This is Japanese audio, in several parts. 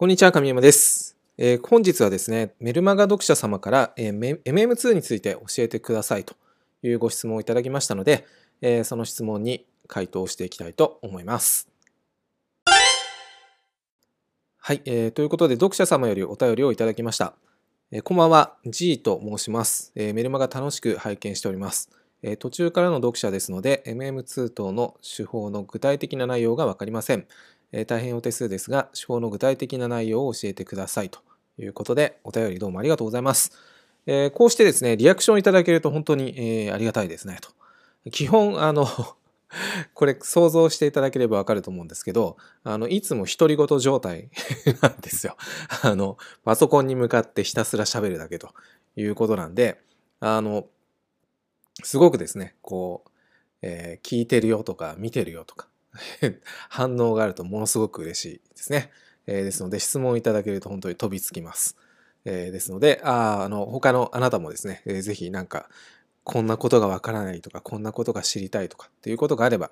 こんにちは、神山です。えー本日はですね、メルマガ読者様から、えー MM2 について教えてくださいというご質問をいただきましたので、えーその質問に回答していきたいと思います。はい、えーということで、読者様よりお便りをいただきました。えーこんばんは、G と申します。えーメルマガ楽しく拝見しております。えー途中からの読者ですので、MM2 等の手法の具体的な内容がわかりません。えー大変お手数ですが、手法の具体的な内容を教えてくださいということで、お便りどうもありがとうございます。えーこうしてですね、リアクションいただけると本当に、えーありがたいですねと。基本、あの、これ想像していただければわかると思うんですけど、あの、いつも独り言状態 なんですよ。あの、パソコンに向かってひたすら喋るだけということなんで、あの、すごくですね、こう、えー聞いてるよとか見てるよとか 反応があるとものすごく嬉しいですね。えーですので質問いただけると本当に飛びつきます。えーですので、ああの他のあなたもですね、えーぜひなんかこんなことがわからないとかこんなことが知りたいとかっていうことがあれば、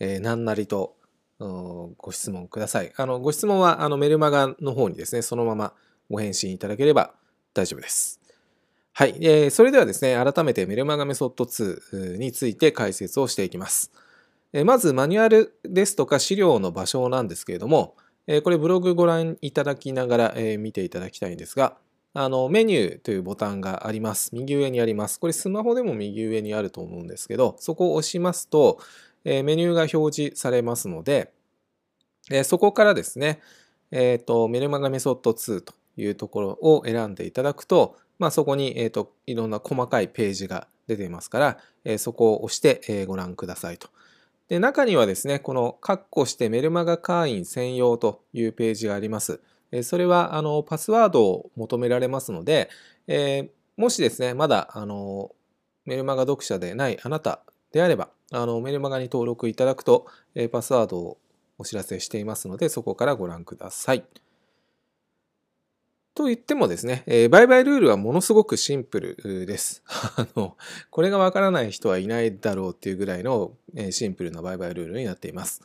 え何なりとご質問ください。あのご質問はあのメルマガの方にですね、そのままご返信いただければ大丈夫です。はい、えーそれではですね、改めてメルマガメソッド2について解説をしていきます。まずマニュアルですとか資料の場所なんですけれども、これブログご覧いただきながら、見ていただきたいんですが、あのメニューというボタンがあります。右上にあります。これスマホでも右上にあると思うんですけど、そこを押しますと、メニューが表示されますので、そこからですね、えーと、メルマガメソッド2というところを選んでいただくと、まあ、そこに、えーといろんな細かいページが出ていますから、えそこを押して、えご覧くださいと。で中にはですね、この「カッコしてメルマガ会員専用」というページがあります。それはあのパスワードを求められますので、えーもしですね、まだあのメルマガ読者でないあなたであれば、あのメルマガに登録いただくと、えパスワードをお知らせしていますので、そこからご覧ください。と言ってもですね、え売買ルールはものすごくシンプルです。あの、これがわからない人はいないだろうっていうぐらいの、えシンプルな売買ルールになっています。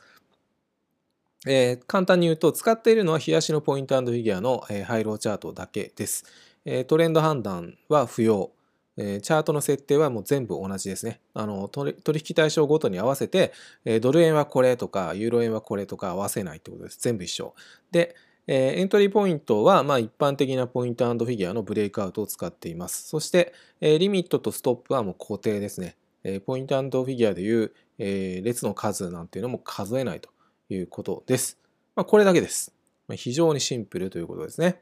えー簡単に言うと、使っているのは冷やしのポイントフィギュアの、えーハイローチャートだけです。えートレンド判断は不要。えチャートの設定はもう全部同じですね。あの取引対象ごとに合わせて、えドル円はこれとか、ユーロ円はこれとか合わせないってことです。全部一緒。で、えーエントリーポイントは、まあ、一般的なポイントフィギュアのブレイクアウトを使っています。そして、えーリミットとストップはもう固定ですね。えーポイントフィギュアでいう、え列の数なんていうのも数えないということです。まあ、これだけです。まあ非常にシンプルということですね。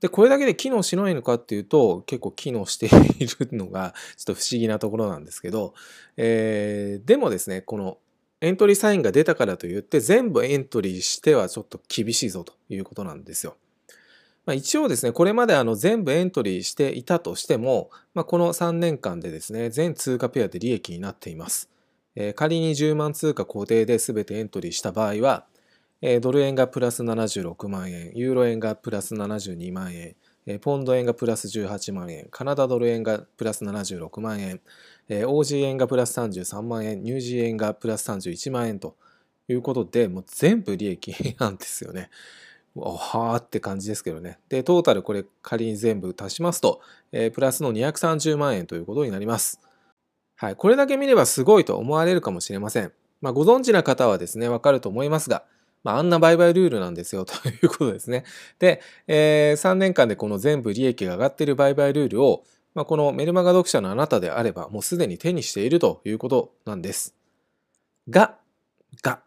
で、これだけで機能しないのかっていうと、結構機能しているのがちょっと不思議なところなんですけど、えーでもですね、このエントリーサインが出たからといって全部エントリーしてはちょっと厳しいぞということなんですよ。まあ、一応ですね、これまであの全部エントリーしていたとしても、まあ、この3年間でですね、全通貨ペアで利益になっています。えー仮に10万通貨固定で全てエントリーした場合は、えードル円がプラス76万円、ユーロ円がプラス72万円、ポンド円がプラス18万円、カナダドル円がプラス76万円、えー OG 円がプラス33万円、ニュージー円がプラス31万円ということで、もう全部利益なんですよね。おはーって感じですけどね。で、トータルこれ仮に全部足しますと、えープラスの230万円ということになります。はい。これだけ見ればすごいと思われるかもしれません。まあ、ご存知な方はですね、わかると思いますが、まあ、あんな売買ルールなんですよということですね。で、え3年間でこの全部利益が上がっている売買ルールを、まあ、このメルマガ読者のあなたであれば、もうすでに手にしているということなんです。が、が、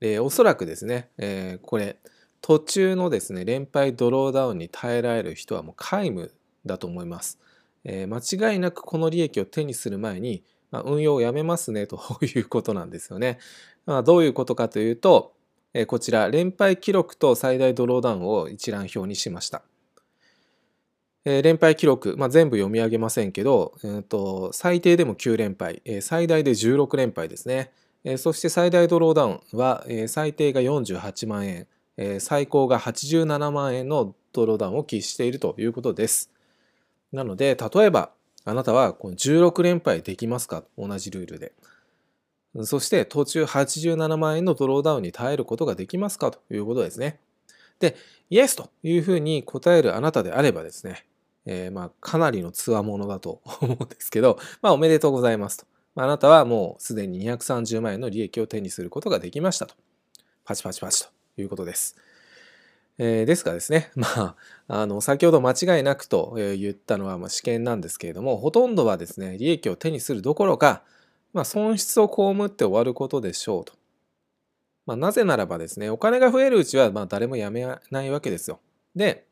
えーおそらくですね、えーこれ、途中のですね、連敗ドローダウンに耐えられる人はもう皆無だと思います。えー間違いなくこの利益を手にする前に、まあ、運用をやめますねということなんですよね。まあ、どういうことかというと、えこちら連敗記録と最大ドローダウンを一覧表にしました。えー連敗記録、まあ、全部読み上げませんけど、えーと最低でも9連敗、えー最大で16連敗ですね。えーそして最大ドローダウンは、えー最低が48万円、えー最高が87万円のドローダウンを喫しているということです。なので、例えば、あなたはこの16連敗できますか？同じルールで。そして途中87万円のドローダウンに耐えることができますか？ということですね。で、イエスというふうに答えるあなたであればですね、えー、まあかなりのつわものだと 思うんですけど、まあおめでとうございますと。あなたはもうすでに230万円の利益を手にすることができましたと。パチパチパチということです。えー、ですがですね、まあ、あの、先ほど間違いなくと言ったのは、まあ、試験なんですけれども、ほとんどはですね、利益を手にするどころか、まあ、損失を被って終わることでしょうと。まあ、なぜならばですね、お金が増えるうちは、まあ、誰も辞めないわけですよ。で、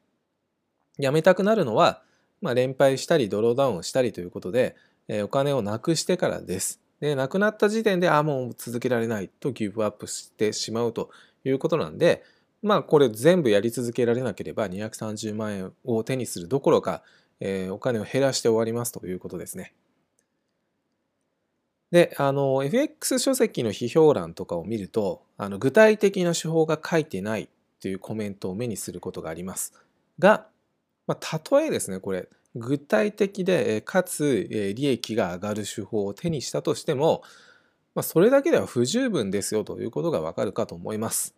辞めたくなるのは、まあ、連敗したり、ドローダウンしたりということで、えー、お金をなくしてからです。で、なくなった時点で、あ、もう続けられないとギブアップしてしまうということなんで、まあこれ全部やり続けられなければ230万円を手にするどころか、えー、お金を減らして終わりますということですね。で、あの、FX 書籍の批評欄とかを見ると、あの具体的な手法が書いてないというコメントを目にすることがあります。が、まあ、例えですね、これ、具体的で、かつ利益が上がる手法を手にしたとしても、まあ、それだけでは不十分ですよということがわかるかと思います。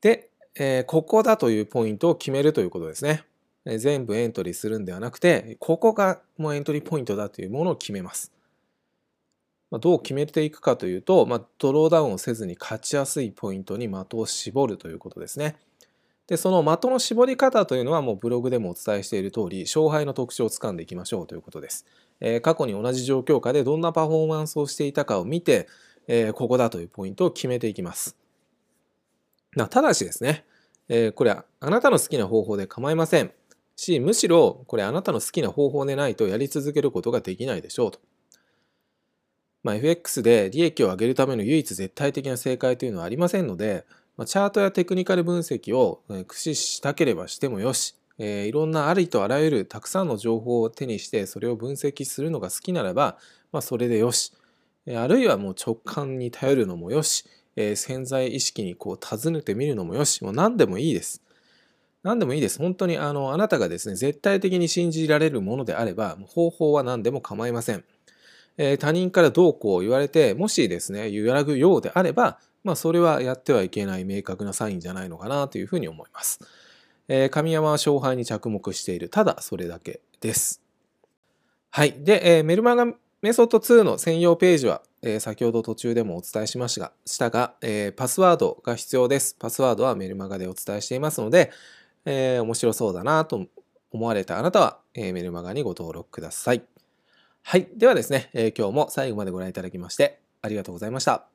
で、え、ここだというポイントを決めるということですね。全部エントリーするんではなくて、ここがもうエントリーポイントだというものを決めます。ま、どう決めていくかというと、まあ、ドローダウンをせずに勝ちやすいポイントに的を絞るということですね。で、その的の絞り方というのはもうブログでもお伝えしている通り、勝敗の特徴をつかんでいきましょうということです。えー、過去に同じ状況下でどんなパフォーマンスをしていたかを見て、えー、ここだというポイントを決めていきますな。ただしですね、えー、これはあなたの好きな方法で構いませんし、むしろこれあなたの好きな方法でないとやり続けることができないでしょうと。まあ、FX で利益を上げるための唯一絶対的な正解というのはありませんので、まあ、チャートやテクニカル分析を駆使したければしてもよし、えー、いろんなありとあらゆるたくさんの情報を手にしてそれを分析するのが好きならば、まあ、それでよしえ、あるいはもう直感に頼るのもよし、えー、潜在意識にこう尋ねてみるのもよし、もう何でもいいです。何でもいいです。本当にあのあなたがですね、絶対的に信じられるものであれば、方法は何でも構いません。えー、他人からどうこう言われて、もしですね、揺らぐようであれば、まあ、それはやってはいけない明確なサインじゃないのかなというふうに思います。えー、神山は勝敗に着目している。ただそれだけです。はい。で、えー、メルマガメソッド2の専用ページは、えー、先ほど途中でもお伝えしましたが、したが、えー、パスワードが必要です。パスワードはメルマガでお伝えしていますので、えー、面白そうだなと思われたあなたは、えー、メルマガにご登録ください。はい。ではですね、えー、今日も最後までご覧いただきましてありがとうございました。